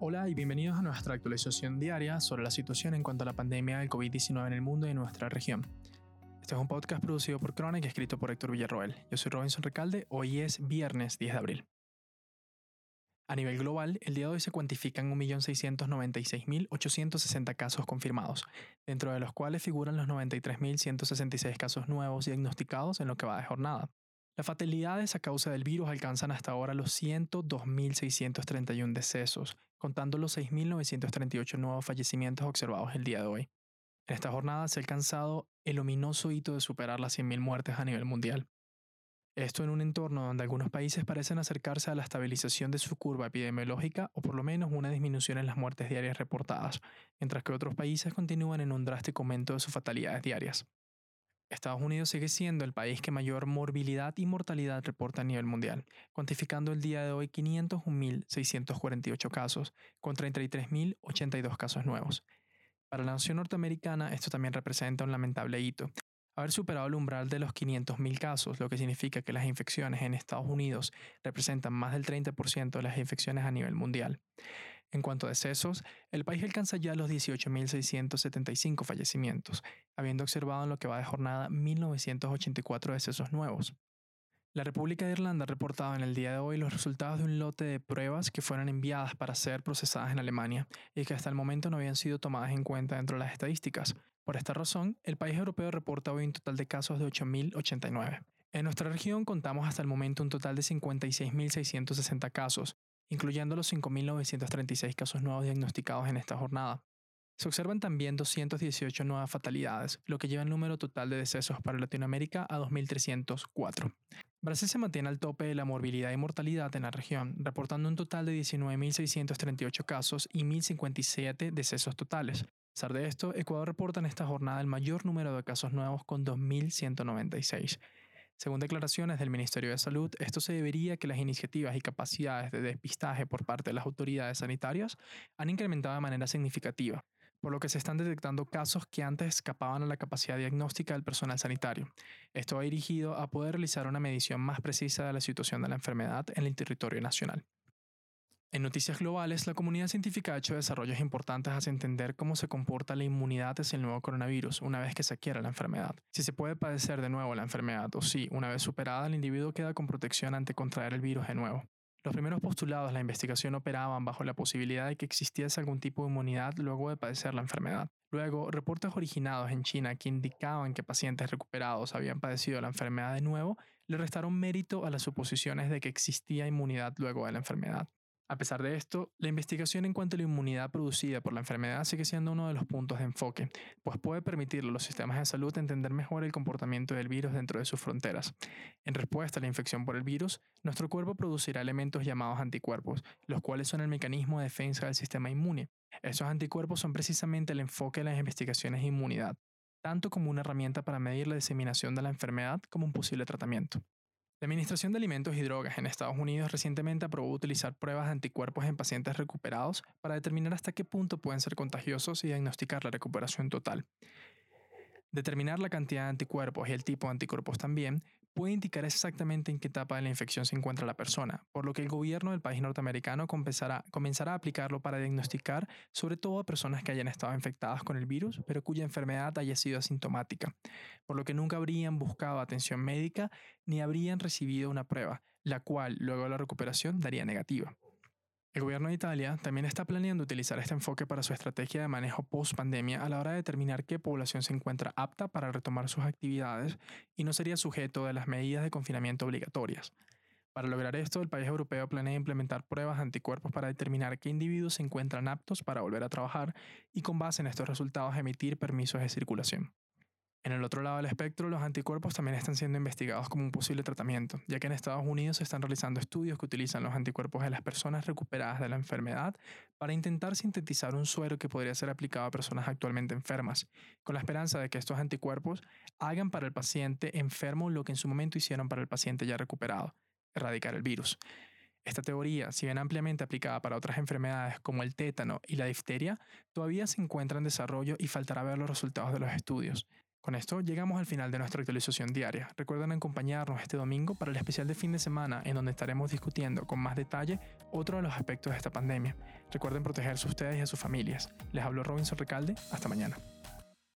Hola y bienvenidos a nuestra actualización diaria sobre la situación en cuanto a la pandemia del COVID-19 en el mundo y en nuestra región. Este es un podcast producido por Chronic y escrito por Héctor Villarroel. Yo soy Robinson Recalde, hoy es viernes 10 de abril. A nivel global, el día de hoy se cuantifican 1.696.860 casos confirmados, dentro de los cuales figuran los 93.166 casos nuevos diagnosticados en lo que va de jornada. Las fatalidades a causa del virus alcanzan hasta ahora los 102.631 decesos, contando los 6.938 nuevos fallecimientos observados el día de hoy. En esta jornada se ha alcanzado el ominoso hito de superar las 100.000 muertes a nivel mundial. Esto en un entorno donde algunos países parecen acercarse a la estabilización de su curva epidemiológica o por lo menos una disminución en las muertes diarias reportadas, mientras que otros países continúan en un drástico aumento de sus fatalidades diarias. Estados Unidos sigue siendo el país que mayor morbilidad y mortalidad reporta a nivel mundial, cuantificando el día de hoy 501.648 casos, con 33.082 casos nuevos. Para la nación norteamericana, esto también representa un lamentable hito, haber superado el umbral de los 500.000 casos, lo que significa que las infecciones en Estados Unidos representan más del 30% de las infecciones a nivel mundial. En cuanto a decesos, el país alcanza ya los 18.675 fallecimientos, habiendo observado en lo que va de jornada 1.984 decesos nuevos. La República de Irlanda ha reportado en el día de hoy los resultados de un lote de pruebas que fueron enviadas para ser procesadas en Alemania y que hasta el momento no habían sido tomadas en cuenta dentro de las estadísticas. Por esta razón, el país europeo reporta hoy un total de casos de 8.089. En nuestra región contamos hasta el momento un total de 56.660 casos, incluyendo los 5.936 casos nuevos diagnosticados en esta jornada. Se observan también 218 nuevas fatalidades, lo que lleva el número total de decesos para Latinoamérica a 2.304. Brasil se mantiene al tope de la morbilidad y mortalidad en la región, reportando un total de 19.638 casos y 1.057 decesos totales. A pesar de esto, Ecuador reporta en esta jornada el mayor número de casos nuevos con 2.196. Según declaraciones del Ministerio de Salud, esto se debería a que las iniciativas y capacidades de despistaje por parte de las autoridades sanitarias han incrementado de manera significativa, por lo que se están detectando casos que antes escapaban a la capacidad diagnóstica del personal sanitario. Esto va dirigido a poder realizar una medición más precisa de la situación de la enfermedad en el territorio nacional. En noticias globales, la comunidad científica ha hecho desarrollos importantes hacia entender cómo se comporta la inmunidad hacia el nuevo coronavirus una vez que se adquiera la enfermedad. Si se puede padecer de nuevo la enfermedad o si, una vez superada, el individuo queda con protección ante contraer el virus de nuevo. Los primeros postulados de la investigación operaban bajo la posibilidad de que existiese algún tipo de inmunidad luego de padecer la enfermedad. Luego, reportes originados en China que indicaban que pacientes recuperados habían padecido la enfermedad de nuevo le restaron mérito a las suposiciones de que existía inmunidad luego de la enfermedad. A pesar de esto, la investigación en cuanto a la inmunidad producida por la enfermedad sigue siendo uno de los puntos de enfoque, pues puede permitirle a los sistemas de salud entender mejor el comportamiento del virus dentro de sus fronteras. En respuesta a la infección por el virus, nuestro cuerpo producirá elementos llamados anticuerpos, los cuales son el mecanismo de defensa del sistema inmune. Esos anticuerpos son precisamente el enfoque de las investigaciones de inmunidad, tanto como una herramienta para medir la diseminación de la enfermedad como un posible tratamiento. La Administración de Alimentos y Drogas en Estados Unidos recientemente aprobó utilizar pruebas de anticuerpos en pacientes recuperados para determinar hasta qué punto pueden ser contagiosos y diagnosticar la recuperación total. Determinar la cantidad de anticuerpos y el tipo de anticuerpos también puede indicar exactamente en qué etapa de la infección se encuentra la persona, por lo que el gobierno del país norteamericano comenzará, comenzará, a aplicarlo para diagnosticar sobre todo a personas que hayan estado infectadas con el virus, pero cuya enfermedad haya sido asintomática, por lo que nunca habrían buscado atención médica ni habrían recibido una prueba, la cual luego de la recuperación daría negativa. El gobierno de Italia también está planeando utilizar este enfoque para su estrategia de manejo post-pandemia a la hora de determinar qué población se encuentra apta para retomar sus actividades y no sería sujeto de las medidas de confinamiento obligatorias. Para lograr esto, el país europeo planea implementar pruebas anticuerpos para determinar qué individuos se encuentran aptos para volver a trabajar y con base en estos resultados emitir permisos de circulación. En el otro lado del espectro, los anticuerpos también están siendo investigados como un posible tratamiento, ya que en Estados Unidos se están realizando estudios que utilizan los anticuerpos de las personas recuperadas de la enfermedad para intentar sintetizar un suero que podría ser aplicado a personas actualmente enfermas, con la esperanza de que estos anticuerpos hagan para el paciente enfermo lo que en su momento hicieron para el paciente ya recuperado, erradicar el virus. Esta teoría, si bien ampliamente aplicada para otras enfermedades como el tétano y la difteria, todavía se encuentra en desarrollo y faltará ver los resultados de los estudios. Con esto llegamos al final de nuestra actualización diaria. Recuerden acompañarnos este domingo para el especial de fin de semana en donde estaremos discutiendo con más detalle otro de los aspectos de esta pandemia. Recuerden protegerse ustedes y a sus familias. Les habló Robinson Recalde. Hasta mañana.